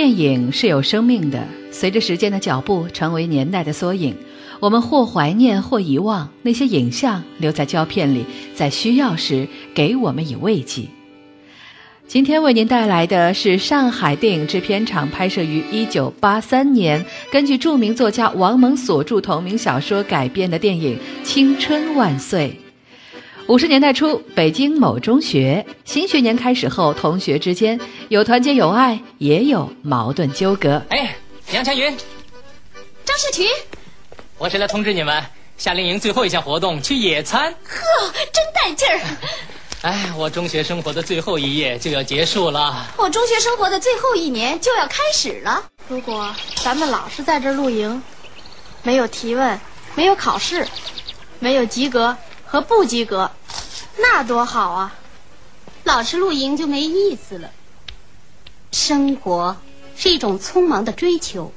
电影是有生命的，随着时间的脚步，成为年代的缩影。我们或怀念，或遗忘那些影像，留在胶片里，在需要时给我们以慰藉。今天为您带来的是上海电影制片厂拍摄于1983年，根据著名作家王蒙所著同名小说改编的电影《青春万岁》。五十年代初，北京某中学新学年开始后，同学之间有团结友爱，也有矛盾纠葛。哎，杨强云，张世群，我是来通知你们，夏令营最后一项活动去野餐。呵，真带劲儿！哎，我中学生活的最后一夜就要结束了，我中学生活的最后一年就要开始了。如果咱们老是在这露营，没有提问，没有考试，没有及格和不及格。那多好啊！老是露营就没意思了。生活是一种匆忙的追求，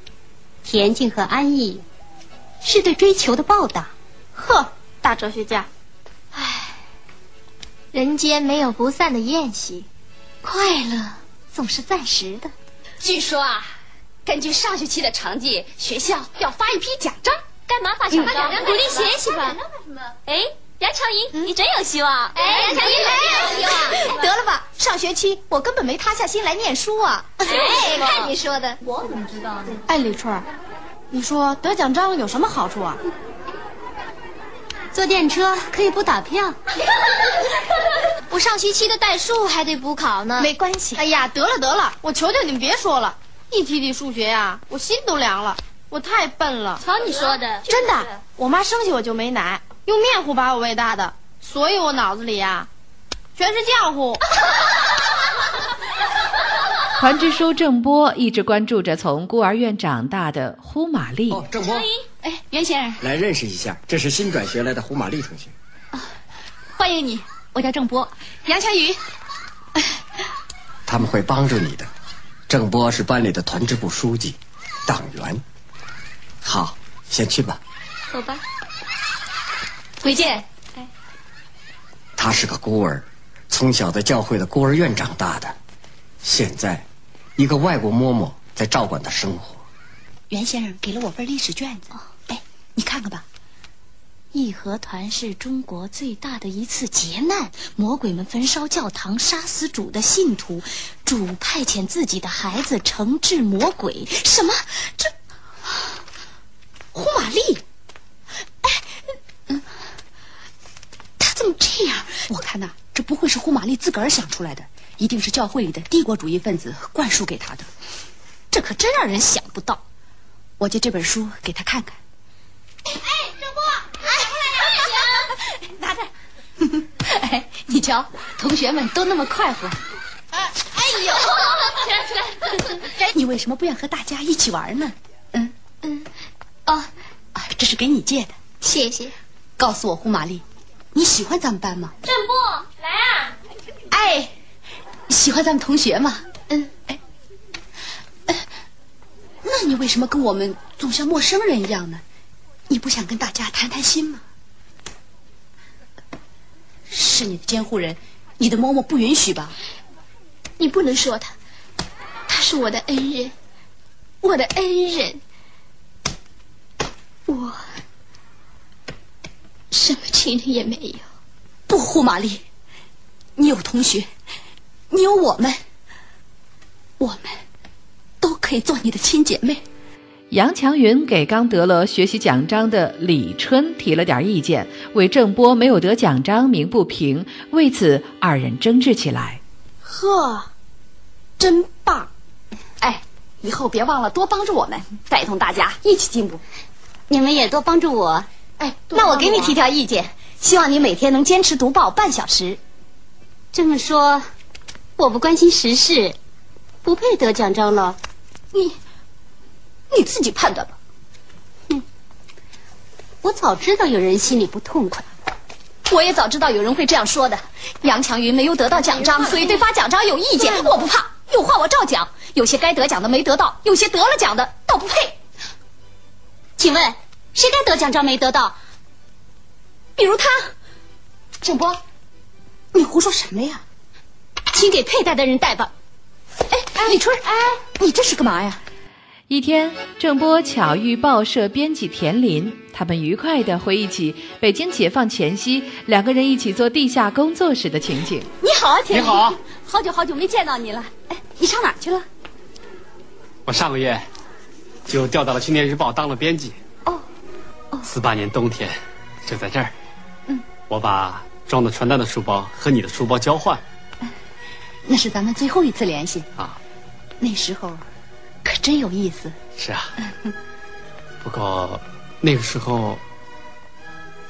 恬静和安逸是对追求的报答。呵，大哲学家。唉，人间没有不散的宴席，快乐总是暂时的。据说啊，根据上学期的成绩，学校要发一批奖章。干嘛发奖章？鼓励学习吧。哎。杨长云，你真有希望！哎，杨长云真有希望。得了吧，上学期我根本没塌下心来念书啊！哎，看你说的，我怎么知道呢？哎，李春，你说得奖章有什么好处啊？坐电车可以不打票。我上学期的代数还得补考呢。没关系。哎呀，得了得了，我求求你们别说了，一提起数学呀，我心都凉了。我太笨了。瞧你说的，真的，我妈生下我就没奶。用面糊把我喂大的，所以我脑子里呀，全是浆糊。团支书郑波一直关注着从孤儿院长大的胡玛丽。哦，郑波，哎，袁先生，来认识一下，这是新转学来的胡玛丽同学。啊，欢迎你，我叫郑波，杨强宇。他们会帮助你的。郑波是班里的团支部书记，党员。好，先去吧。走吧。回见。哎，他是个孤儿，从小在教会的孤儿院长大的，现在，一个外国嬷嬷在照管他生活。袁先生给了我份历史卷子，哎，你看看吧。义和团是中国最大的一次劫难，魔鬼们焚烧教堂，杀死主的信徒，主派遣自己的孩子惩治魔鬼。什么？这胡玛丽？怎么这样？我看呐，这不会是胡玛丽自个儿想出来的，一定是教会里的帝国主义分子灌输给他的。这可真让人想不到。我借这本书给他看看。哎，郑波，哎，拿着。哎，你瞧，同学们都那么快活。哎呦，起来起来！你为什么不愿和大家一起玩呢？嗯嗯，哦，这是给你借的，谢谢。告诉我，胡玛丽，你喜欢咱们班吗？郑波，来啊！哎，喜欢咱们同学吗？嗯，哎，那你为什么跟我们总像陌生人一样呢？你不想跟大家谈谈心吗？是你的监护人，你的嬷嬷不允许吧？你不能说他，他是我的恩人，我的恩人，什么亲人也没有。不，胡玛丽，你有同学，你有我们，我们都可以做你的亲姐妹。杨强云给刚得了学习奖章的李春提了点意见，为郑波没有得奖章鸣不平。为此，二人争执起来。呵，真棒！哎，以后别忘了多帮助我们，带动大家一起进步。你们也多帮助我。哎，那我给你提条意见，希望你每天能坚持读报半小时。这么说，我不关心时事，不配得奖章了。你。你自己判断吧。嗯，我早知道有人心里不痛快，我也早知道有人会这样说的。杨强云没有得到奖章，所以对发奖章有意见。我不怕，有话我照讲。有些该得奖的没得到，有些得了奖的倒不配。请问，谁该得奖章没得到？比如他，郑波，你胡说什么呀？请给佩戴的人戴吧。哎，李春，哎，你这是干嘛呀？一天，郑波巧遇报社编辑田林，他们愉快地回忆起北京解放前夕两个人一起做地下工作时的情景。你好啊，田林！你好，好久好久没见到你了。哎，你上哪儿去了？我上个月就调到了《青年日报》当了编辑。四八年冬天就在这儿。嗯，我把装的传单的书包和你的书包交换。那是咱们最后一次联系啊。那时候。可真有意思。是啊，不过那个时候，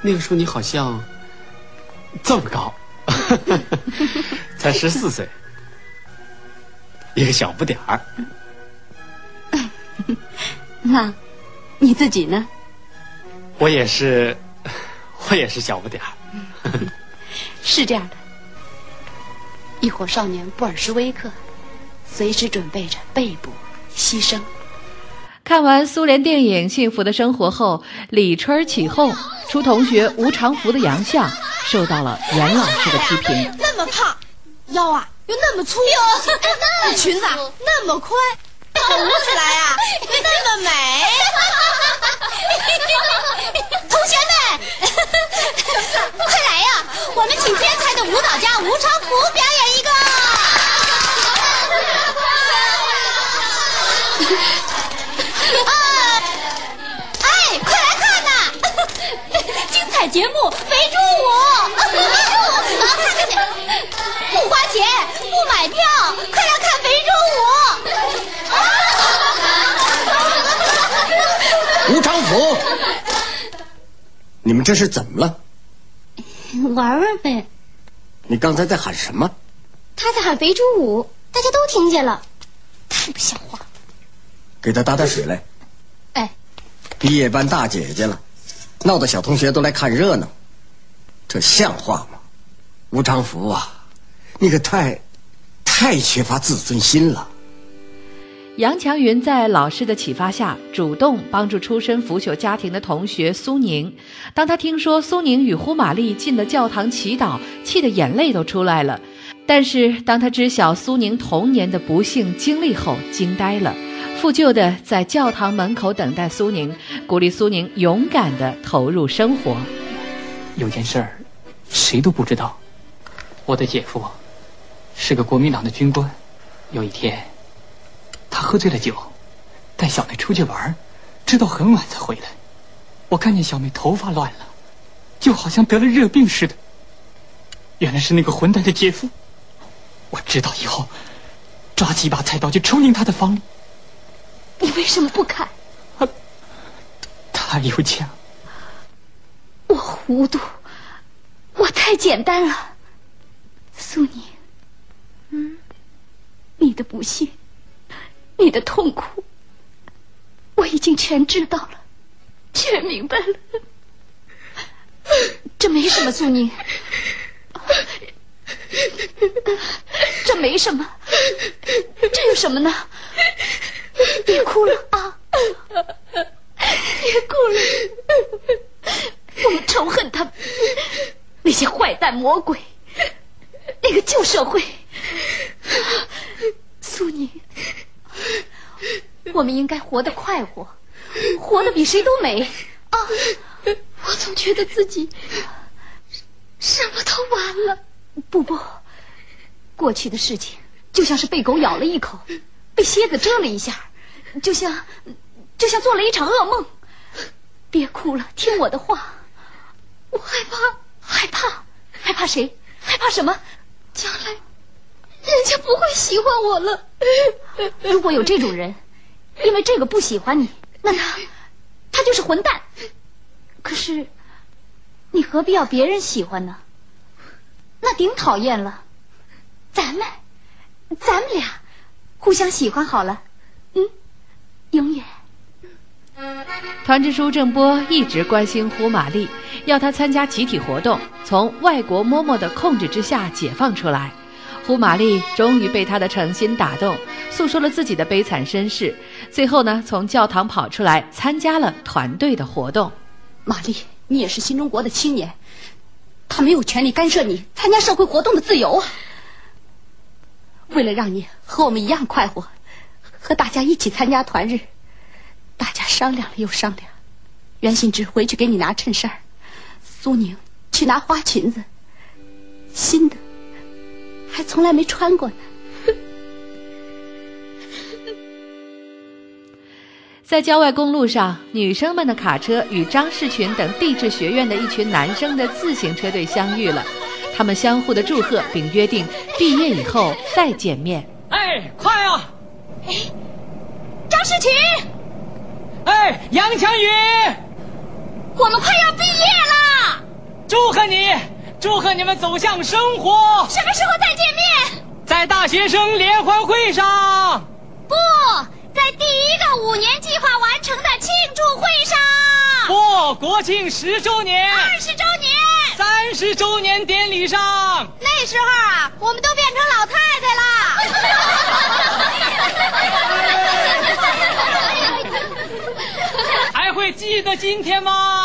那个时候你好像这么高，才十四岁，一个小不点儿。那你自己呢？我也是，我也是小不点儿。是这样的，一伙少年布尔什维克，随时准备着被捕。牺牲。看完苏联电影《幸福的生活》后，李春起哄，出同学吴长福的洋相，受到了袁老师的批评。那么胖，腰啊又那么粗，裙子啊那么宽，舞起来啊又 那么美。同学们，快来呀！我们请天才的舞蹈家吴超福表演一这是怎么了？玩玩呗。你刚才在喊什么？他在喊肥猪舞，大家都听见了，太不像话。给他打点水来。哎，毕业班大姐姐了，闹得小同学都来看热闹，这像话吗？吴长福啊，你可太，太缺乏自尊心了。杨强云在老师的启发下，主动帮助出身腐朽家庭的同学苏宁。当他听说苏宁与胡玛丽进了教堂祈祷，气得眼泪都出来了。但是当他知晓苏宁童年的不幸经历后，惊呆了。负疚的在教堂门口等待苏宁，鼓励苏宁勇敢的投入生活。有件事儿，谁都不知道。我的姐夫是个国民党的军官。有一天，他喝醉了酒，带小妹出去玩，直到很晚才回来。我看见小妹头发乱了，就好像得了热病似的。原来是那个混蛋的姐夫。我知道以后，抓起一把菜刀就冲进他的房里。你为什么不砍？他有枪。我糊涂，我太简单了，苏宁。嗯，你的不幸，你的痛苦，我已经全知道了，全明白了。这没什么，苏宁。这没什么，这有什么呢？别哭了啊！别哭了，我们仇恨他们那些坏蛋魔鬼，那个旧社会。苏宁，我们应该活得快活，活得比谁都美啊！我总觉得自己什么都完了。不不，过去的事情就像是被狗咬了一口，被蝎子蛰了一下，就像就像做了一场噩梦。别哭了，听我的话。我害怕，害怕，害怕谁？害怕什么？将来人家不会喜欢我了。如果有这种人，因为这个不喜欢你，那他他就是混蛋。可是你何必要别人喜欢呢？那顶讨厌了，咱们，咱们俩互相喜欢好了，嗯，永远。团支书郑波一直关心胡玛丽，要她参加集体活动，从外国嬷嬷的控制之下解放出来。胡玛丽终于被他的诚心打动，诉说了自己的悲惨身世。最后呢，从教堂跑出来，参加了团队的活动。玛丽，你也是新中国的青年。他没有权利干涉你参加社会活动的自由啊！为了让你和我们一样快活，和大家一起参加团日，大家商量了又商量。袁新之回去给你拿衬衫，苏宁去拿花裙子，新的还从来没穿过呢。在郊外公路上，女生们的卡车与张世群等地质学院的一群男生的自行车队相遇了，他们相互的祝贺，并约定毕业以后再见面。哎，快啊！哎，张世群！哎，杨强宇！我们快要毕业了！祝贺你，祝贺你们走向生活！什么时候再见面？在大学生联欢会上。不。在第一个五年计划完成的庆祝会上，不，国庆十周年、二十周年、三十周年典礼上，那时候啊，我们都变成老太太了。还会记得今天吗？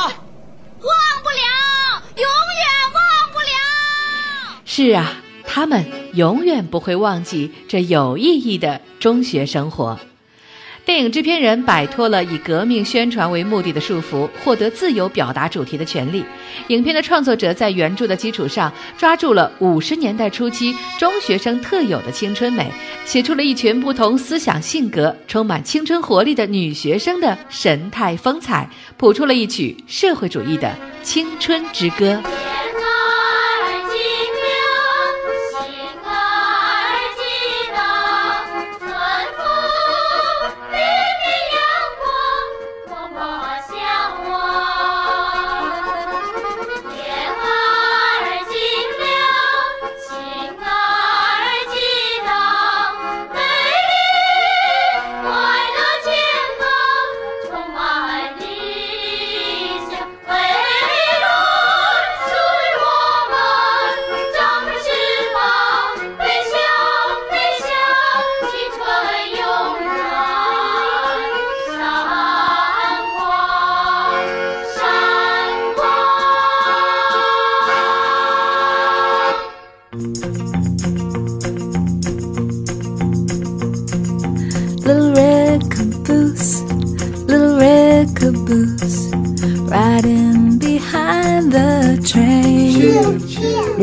是啊，他们永远不会忘记这有意义的中学生活。电影制片人摆脱了以革命宣传为目的的束缚，获得自由表达主题的权利。影片的创作者在原著的基础上，抓住了五十年代初期中学生特有的青春美，写出了一群不同思想、性格、充满青春活力的女学生的神态风采，谱出了一曲社会主义的青春之歌。